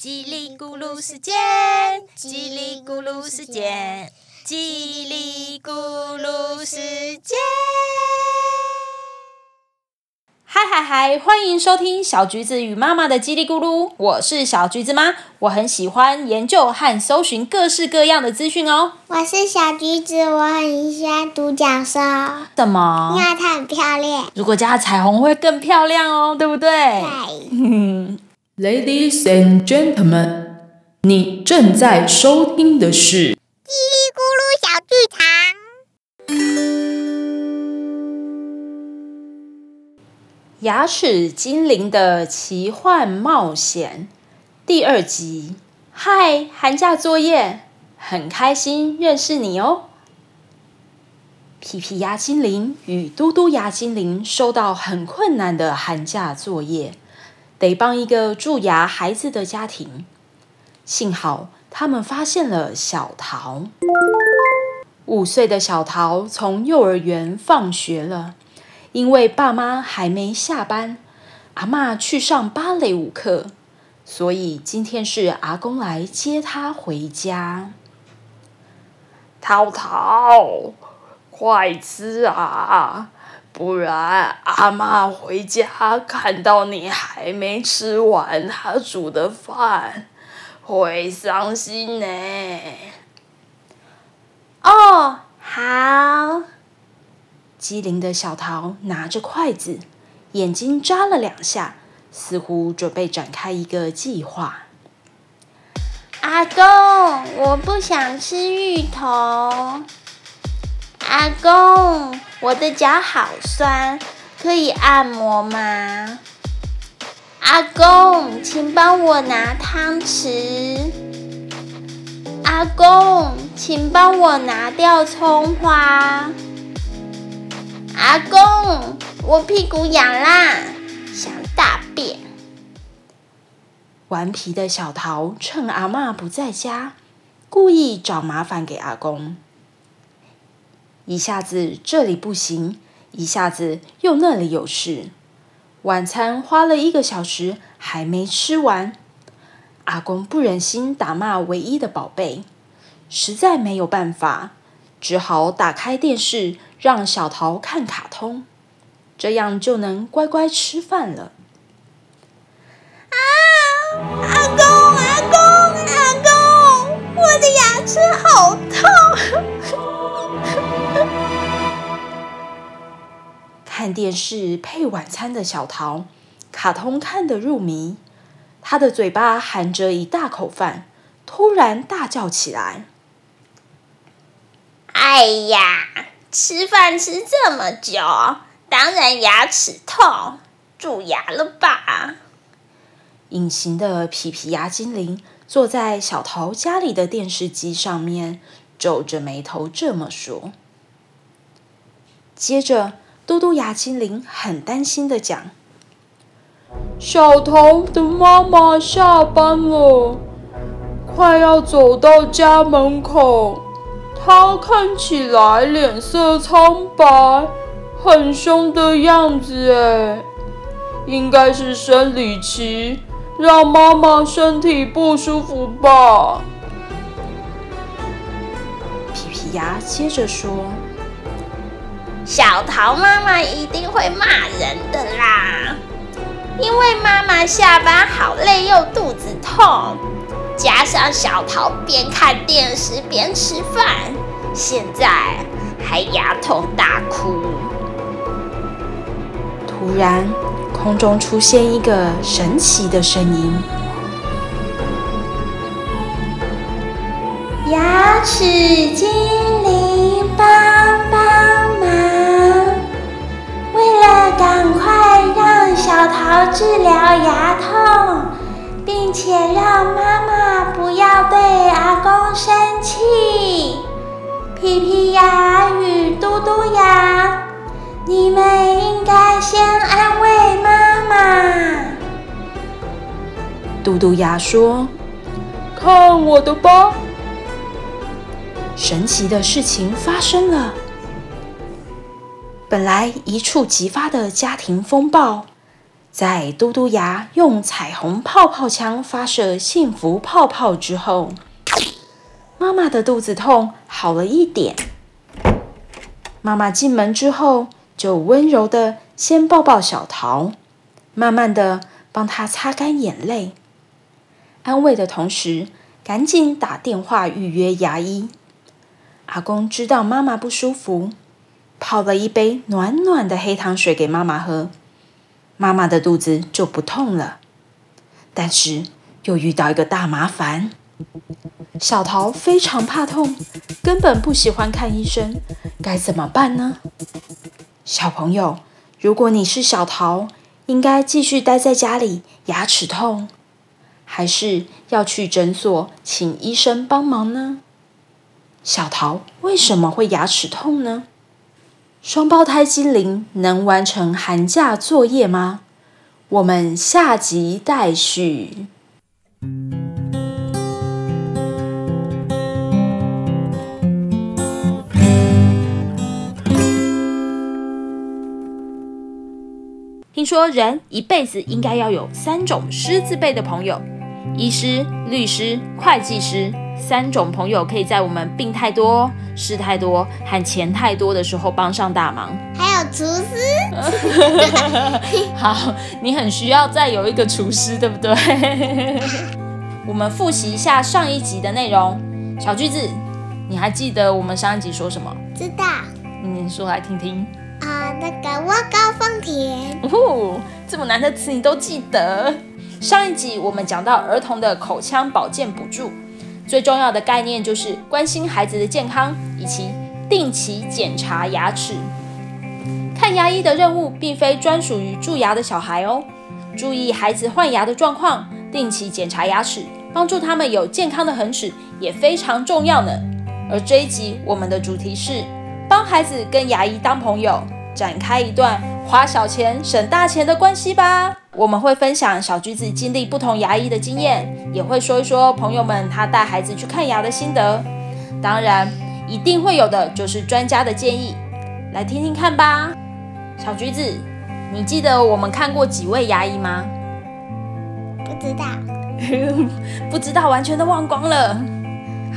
叽里咕噜时间，叽里咕噜时间，叽里咕噜时间。嗨嗨嗨！欢迎收听小橘子与妈妈的叽里咕噜，我是小橘子妈，我很喜欢研究和搜寻各式各样的资讯哦。我是小橘子，我很喜欢独角兽，什么因？为它很漂亮。如果加彩虹会更漂亮哦，对不对？对，Ladies and gentlemen，你正在收听的是叽里咕噜小剧场。牙齿精灵的奇幻冒险第二集。嗨，寒假作业，很开心认识你哦。皮皮牙精灵与嘟嘟牙精灵收到很困难的寒假作业，得帮一个蛀牙孩子的家庭。幸好他们发现了小桃。五岁的小桃从幼儿园放学了。因为爸妈还没下班，阿嬷去上芭蕾舞课，所以今天是阿公来接她回家。桃桃，快吃啊，不然阿妈回家看到你还没吃完她煮的饭，会伤心呢。哦，好。机灵的小桃拿着筷子，眼睛眨了两下，似乎准备展开一个计划。阿公，我不想吃芋头。阿公，我的脚好酸，可以按摩吗？阿公，请帮我拿汤匙。阿公，请帮我拿掉葱花。阿公，我屁股痒啦，想大便。顽皮的小桃趁阿嬷不在家，故意找麻烦给阿公。一下子这里不行，一下子又那里有事。晚餐花了一个小时还没吃完，阿公不忍心打骂唯一的宝贝，实在没有办法，只好打开电视让小桃看卡通，这样就能乖乖吃饭了。啊阿公，阿公，阿公，我的牙齿好痛。看电视配晚餐的小桃，卡通看得入迷，她的嘴巴含着一大口饭，突然大叫起来。哎呀，吃饭吃这么久，当然牙齿痛，蛀牙了吧？隐形的皮皮牙精灵坐在小桃家里的电视机上面，皱着眉头这么说。接着，嘟嘟牙精灵很担心的讲：“小桃的妈妈下班了，快要走到家门口，她看起来脸色苍白，很凶的样子哎，应该是生理期，让妈妈身体不舒服吧。皮皮牙接着说。小桃妈妈一定会骂人的啦，因为妈妈下班好累又肚子痛，加上小桃边看电视边吃饭，现在还牙痛大哭。突然，空中出现一个神奇的声音。牙齿精灵小桃治疗牙痛，并且让妈妈不要对阿公生气，皮皮牙与嘟嘟牙，你们应该先安慰妈妈。嘟嘟牙说看我的吧，：“神奇的事情发生了。本来一触即发的家庭风暴，在嘟嘟牙用彩虹泡泡枪发射幸福泡泡之后，妈妈的肚子痛好了一点。妈妈进门之后，就温柔的先抱抱小桃，慢慢的帮他擦干眼泪，安慰的同时，赶紧打电话预约牙医。阿公知道妈妈不舒服，泡了一杯暖暖的黑糖水给妈妈喝，妈妈的肚子就不痛了。但是又遇到一个大麻烦，小桃非常怕痛，根本不喜欢看医生，该怎么办呢？小朋友，如果你是小桃，应该继续待在家里，牙齿痛，还是要去诊所请医生帮忙呢？小桃为什么会牙齿痛呢？双胞胎精灵能完成寒假作业吗？我们下集待续。听说人一辈子应该要有三种狮子辈的朋友：医师、律师、会计师。三种朋友可以在我们病太多、事太多和钱太多的时候帮上大忙。还有厨师，好，你很需要再有一个厨师，对不对？我们复习一下上一集的内容。小句子，你还记得我们上一集说什么？知道你说来听听。啊、那个我高丰田，哦，这么难的词你都记得。上一集我们讲到儿童的口腔保健补助。最重要的概念就是关心孩子的健康，以及定期检查牙齿。看牙医的任务并非专属于蛀牙的小孩哦，注意孩子换牙的状况，定期检查牙齿，帮助他们有健康的恒齿也非常重要呢。而这一集我们的主题是帮孩子跟牙医当朋友，展开一段花小钱省大钱的关系吧。我们会分享小橘子经历不同牙医的经验，也会说一说朋友们他带孩子去看牙的心得。当然，一定会有的就是专家的建议，来听听看吧。小橘子，你记得我们看过几位牙医吗？不知道，不知道，完全都忘光了。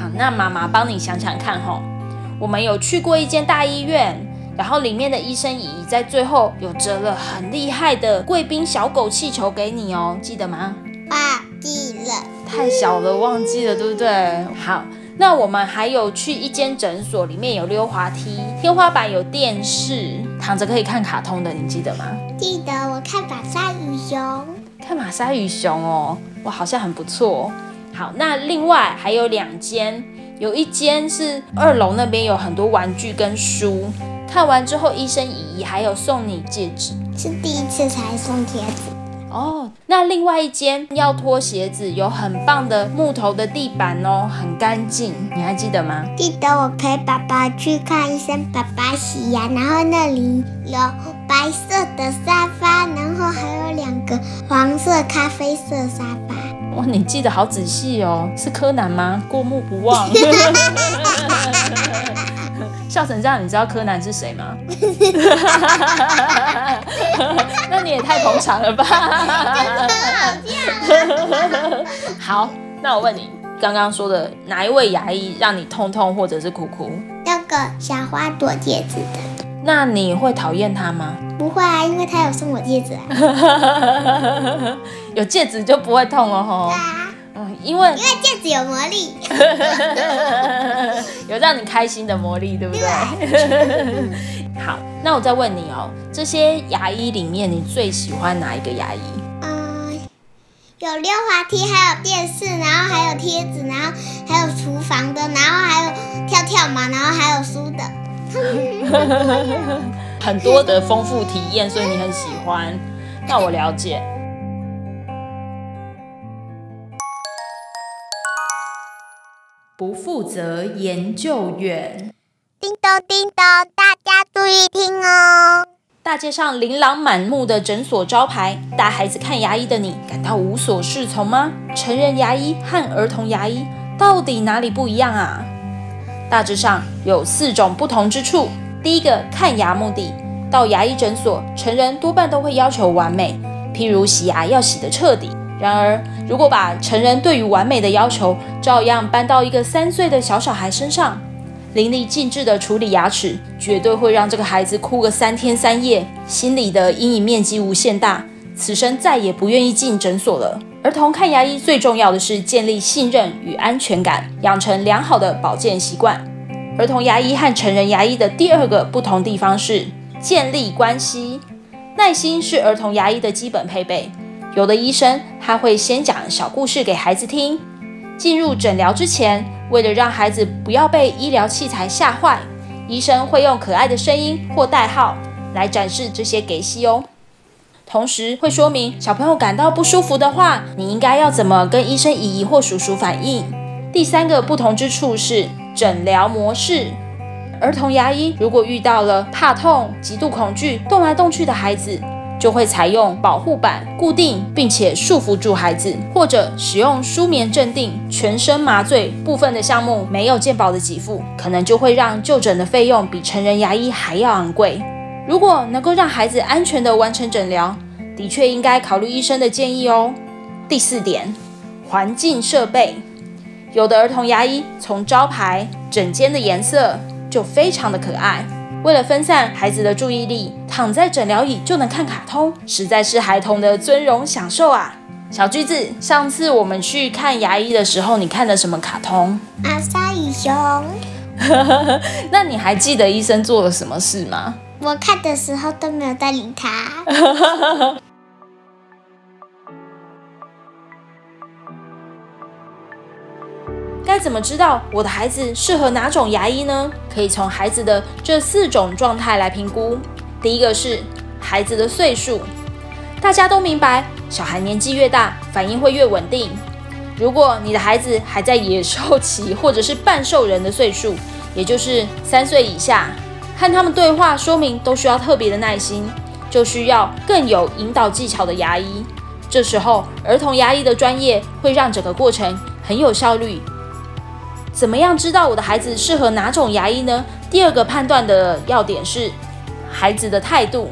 好，那妈妈帮你想想看吼。我们有去过一间大医院，然后里面的医生姨姨在最后有折了很厉害的贵宾小狗气球给你哦，记得吗？忘记了。太小了，忘记了，对不对？好，那我们还有去一间诊所，里面有溜滑梯，天花板有电视，躺着可以看卡通的，你记得吗？记得我看马鲨与熊，看马鲨与熊哦，哇，好像很不错。好，那另外还有两间，有一间是二楼那边有很多玩具跟书，看完之后医生姨姨还有送你戒指是第一次才送贴纸。哦。那另外一间要脱鞋子，有很棒的木头的地板哦，很干净，你还记得吗？记得我陪爸爸去看医生，爸爸洗牙，然后那里有白色的沙发，然后还有两个黄色、咖啡色沙发。哇，你记得好仔细哦，是柯南吗？过目不忘。笑成这样，你知道柯南是谁吗？那你也太捧场了吧！好，那我问你，刚刚说的哪一位牙医让你痛痛或者是哭哭？那个小花朵戒指的，那你会讨厌他吗？不会啊，因为他有送我戒指啊。有戒指就不会痛了吼。因为因为戒指有魔力。有让你开心的魔力，对不对？好，那我再问你哦，这些牙医里面，你最喜欢哪一个牙医？嗯，有溜滑梯，还有电视，然后还有贴纸，然后还有厨房的，然后还有跳跳马，然后还有书的。很多的丰富体验，所以你很喜欢。那我了解。不负责研究员。叮咚叮咚，大家注意听哦！大街上琳琅满目的诊所招牌，带孩子看牙医的你感到无所适从吗？成人牙医和儿童牙医到底哪里不一样啊？大致上有四种不同之处。第一个，看牙目的，到牙医诊所，成人多半都会要求完美，譬如洗牙要洗得彻底。然而，如果把成人对于完美的要求照样搬到一个三岁的小小孩身上，淋漓尽致的处理牙齿，绝对会让这个孩子哭个三天三夜，心里的阴影面积无限大，此生再也不愿意进诊所了。儿童看牙医最重要的是建立信任与安全感，养成良好的保健习惯。儿童牙医和成人牙医的第二个不同地方是建立关系，耐心是儿童牙医的基本配备。有的医生他会先讲小故事给孩子听，进入诊疗之前，为了让孩子不要被医疗器材吓坏，医生会用可爱的声音或代号来展示这些给息哦。同时会说明小朋友感到不舒服的话，你应该要怎么跟医生姨姨或叔叔反映。第三个不同之处是诊疗模式。儿童牙医如果遇到了怕痛、极度恐惧、动来动去的孩子。就会采用保护板固定，并且束缚住孩子，或者使用舒眠镇定、全身麻醉。部分的项目没有健保的给付，可能就会让就诊的费用比成人牙医还要昂贵。如果能够让孩子安全地完成诊疗，的确应该考虑医生的建议哦。第四点，环境设备，有的儿童牙医从招牌、整间的颜色就非常的可爱。为了分散孩子的注意力，躺在诊疗椅就能看卡通，实在是孩童的尊荣享受啊！小橘子，上次我们去看牙医的时候，你看的什么卡通？阿鲨与熊。那你还记得医生做了什么事吗？我看的时候都没有在理他。该怎么知道我的孩子适合哪种牙医呢？可以从孩子的这四种状态来评估。第一个是孩子的岁数，大家都明白，小孩年纪越大，反应会越稳定。如果你的孩子还在野兽期或者是半兽人的岁数，也就是三岁以下，和他们对话说明都需要特别的耐心，就需要更有引导技巧的牙医。这时候，儿童牙医的专业会让整个过程很有效率。怎么样知道我的孩子适合哪种牙医呢？第二个判断的要点是孩子的态度。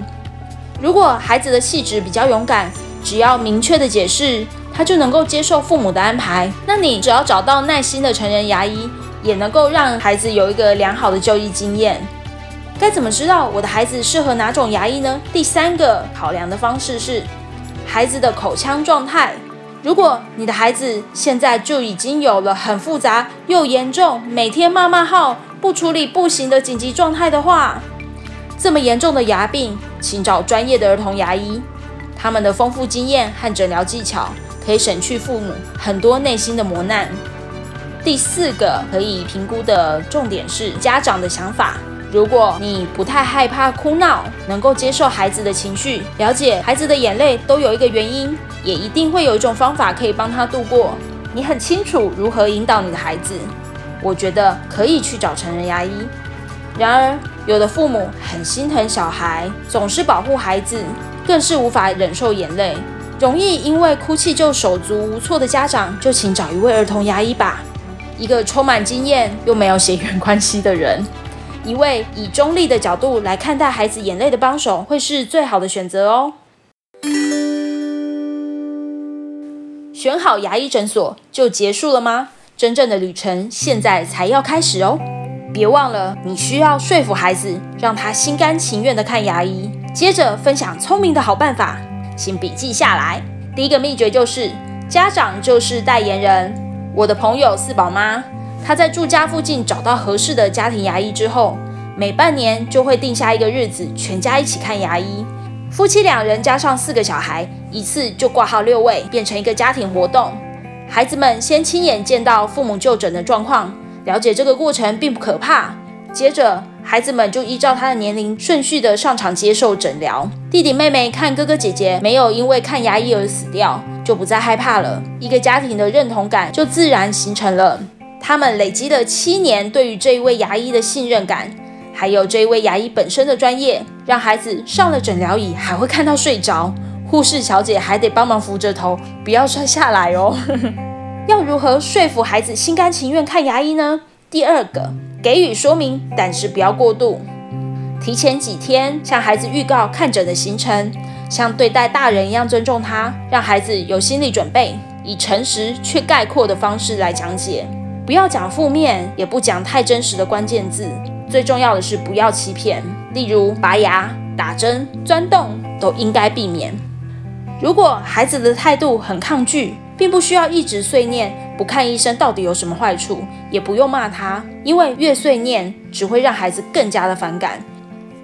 如果孩子的气质比较勇敢，只要明确的解释，他就能够接受父母的安排。那你只要找到耐心的成人牙医，也能够让孩子有一个良好的就医经验。该怎么知道我的孩子适合哪种牙医呢？第三个考量的方式是孩子的口腔状态。如果你的孩子现在就已经有了很复杂又严重、每天骂骂号、不处理不行的紧急状态的话，这么严重的牙病，请找专业的儿童牙医。他们的丰富经验和诊疗技巧，可以省去父母很多内心的磨难。第四个可以评估的重点是家长的想法。如果你不太害怕哭闹，能够接受孩子的情绪，了解孩子的眼泪都有一个原因，也一定会有一种方法可以帮他度过。你很清楚如何引导你的孩子，我觉得可以去找成人牙医。然而，有的父母很心疼小孩，总是保护孩子，更是无法忍受眼泪，容易因为哭泣就手足无措的家长，就请找一位儿童牙医吧，一个充满经验又没有血缘关系的人。一位以中立的角度来看待孩子眼泪的帮手，会是最好的选择哦。选好牙医诊所就结束了吗？真正的旅程现在才要开始哦！别忘了，你需要说服孩子，让他心甘情愿的看牙医。接着分享聪明的好办法，请笔记下来。第一个秘诀就是，家长就是代言人。我的朋友四宝妈。他在住家附近找到合适的家庭牙医之后，每半年就会定下一个日子，全家一起看牙医。夫妻两人加上四个小孩，一次就挂号六位，变成一个家庭活动。孩子们先亲眼见到父母就诊的状况，了解这个过程并不可怕。接着，孩子们就依照他的年龄顺序的上场接受诊疗。弟弟妹妹看哥哥姐姐没有因为看牙医而死掉，就不再害怕了。一个家庭的认同感就自然形成了。他们累积了七年对于这一位牙医的信任感，还有这一位牙医本身的专业，让孩子上了诊疗椅还会看到睡着，护士小姐还得帮忙扶着头，不要摔下来哦。要如何说服孩子心甘情愿看牙医呢？第二个，给予说明，但是不要过度。提前几天向孩子预告看诊的行程，像对待大人一样尊重他，让孩子有心理准备，以诚实却概括的方式来讲解，不要讲负面，也不讲太真实的关键字。最重要的是不要欺骗，例如拔牙、打针、钻洞都应该避免。如果孩子的态度很抗拒，并不需要一直碎念不看医生到底有什么坏处，也不用骂他，因为越碎念只会让孩子更加的反感。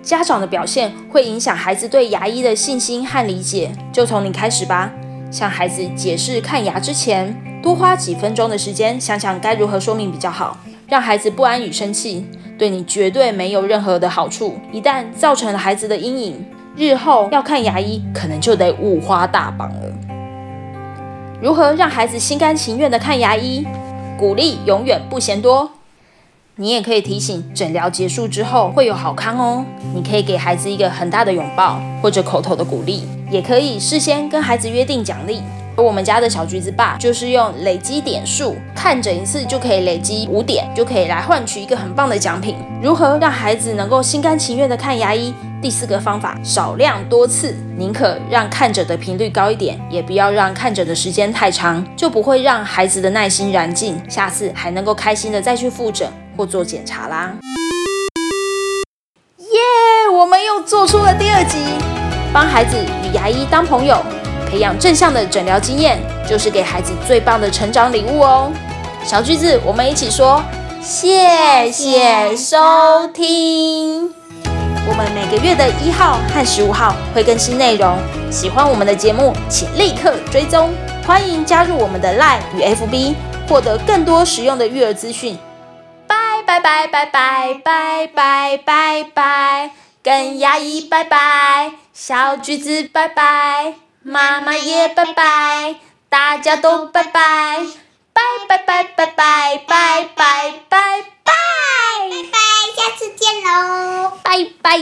家长的表现会影响孩子对牙医的信心和理解，就从你开始吧。向孩子解释看牙之前，多花几分钟的时间想想该如何说明比较好，让孩子不安与生气。对你绝对没有任何的好处。一旦造成了孩子的阴影，日后要看牙医可能就得五花大绑了。如何让孩子心甘情愿的看牙医？鼓励永远不嫌多。你也可以提醒，诊疗结束之后会有好康哦。你可以给孩子一个很大的拥抱，或者口头的鼓励，也可以事先跟孩子约定奖励。而我们家的小橘子爸就是用累积点数，看诊一次就可以累积五点，就可以来换取一个很棒的奖品。如何让孩子能够心甘情愿的看牙医？第四个方法，少量多次，宁可让看诊的频率高一点，也不要让看诊的时间太长，就不会让孩子的耐心燃尽，下次还能够开心的再去复诊或做检查啦。耶，我们又做出了第二集，帮孩子与牙医当朋友。培养正向的诊疗经验，就是给孩子最棒的成长礼物哦。小橘子，我们一起说，谢谢收听。我们每个月的一号和十五号会更新内容，喜欢我们的节目，请立刻追踪。欢迎加入我们的 Line 与 FB，获得更多实用的育儿资讯。拜拜拜拜拜拜拜拜拜，跟牙医拜拜，小橘子拜拜。妈妈也拜拜，大家都拜拜，拜拜拜拜拜拜拜拜。拜，拜，下次见喽，拜拜。